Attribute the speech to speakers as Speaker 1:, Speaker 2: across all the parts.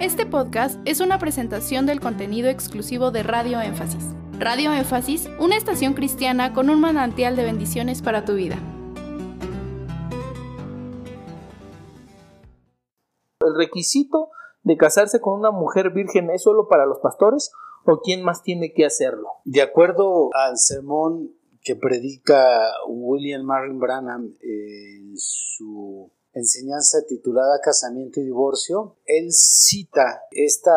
Speaker 1: Este podcast es una presentación del contenido exclusivo de Radio Énfasis. Radio Énfasis, una estación cristiana con un manantial de bendiciones para tu vida.
Speaker 2: ¿El requisito de casarse con una mujer virgen es solo para los pastores o quién más tiene que hacerlo?
Speaker 3: De acuerdo al sermón que predica William Marvin Branham en su enseñanza titulada Casamiento y Divorcio, él cita esta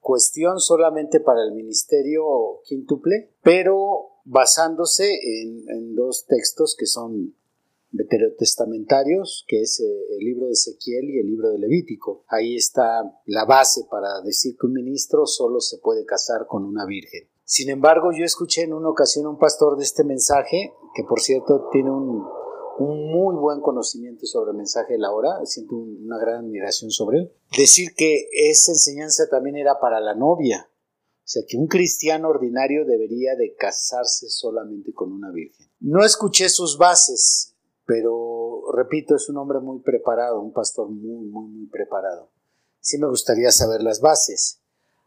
Speaker 3: cuestión solamente para el ministerio quíntuple, pero basándose en, dos textos que son veterotestamentarios, que es eh, el libro de Ezequiel y el libro de Levítico. Ahí está la base para decir que un ministro solo se puede casar con una virgen. Sin embargo, yo escuché en una ocasión a un pastor de este mensaje, que por cierto tiene un, un muy buen conocimiento sobre el mensaje de la hora, siento una gran admiración sobre él, decir que esa enseñanza también era para la novia, o sea que un cristiano ordinario debería de casarse solamente con una virgen. No escuché sus bases, pero repito, es un hombre muy preparado, un pastor muy, muy, muy preparado. Sí me gustaría saber las bases,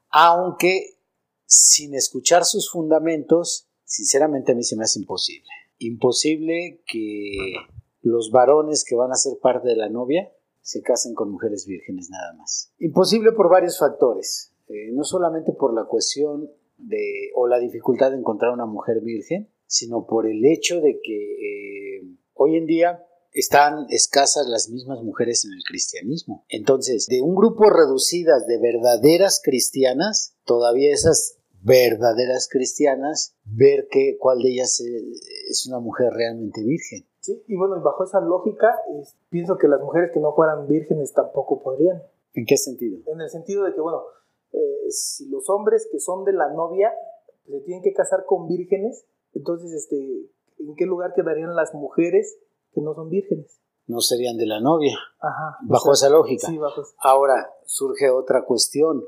Speaker 3: aunque sin escuchar sus fundamentos, sinceramente a mí se me hace imposible imposible que los varones que van a ser parte de la novia se casen con mujeres vírgenes nada más. Imposible por varios factores, eh, no solamente por la cuestión de o la dificultad de encontrar una mujer virgen, sino por el hecho de que eh, hoy en día están escasas las mismas mujeres en el cristianismo. Entonces, de un grupo reducidas de verdaderas cristianas, todavía esas verdaderas cristianas, ver que cuál de ellas es una mujer realmente virgen.
Speaker 2: Sí, y bueno, bajo esa lógica, pienso que las mujeres que no fueran vírgenes tampoco podrían.
Speaker 3: ¿En qué sentido?
Speaker 2: En el sentido de que, bueno, eh, si los hombres que son de la novia se tienen que casar con vírgenes, entonces, este, ¿en qué lugar quedarían las mujeres que no son vírgenes?
Speaker 3: No serían de la novia.
Speaker 2: Ajá.
Speaker 3: Bajo esa lógica.
Speaker 2: Sí, bajo
Speaker 3: Ahora surge otra cuestión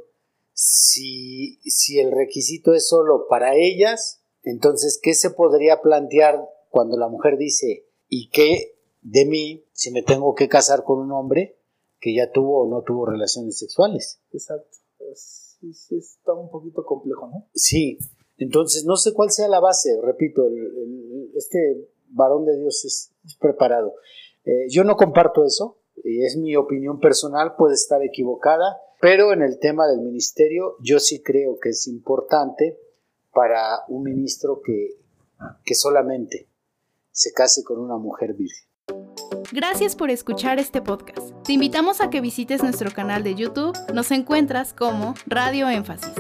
Speaker 3: si, si el requisito es solo para ellas, entonces, ¿qué se podría plantear cuando la mujer dice, ¿y qué de mí si me tengo que casar con un hombre que ya tuvo o no tuvo relaciones sexuales?
Speaker 2: Exacto. Sí, sí, está un poquito complejo, ¿no?
Speaker 3: Sí. Entonces, no sé cuál sea la base, repito, este varón de Dios es, preparado. Eh, yo no comparto eso, y es mi opinión personal, puede estar equivocada, pero en el tema del ministerio yo sí creo que es importante para un ministro que, que solamente se case con una mujer virgen.
Speaker 1: Gracias por escuchar este podcast. Te invitamos a que visites nuestro canal de YouTube. Nos encuentras como Radio Énfasis.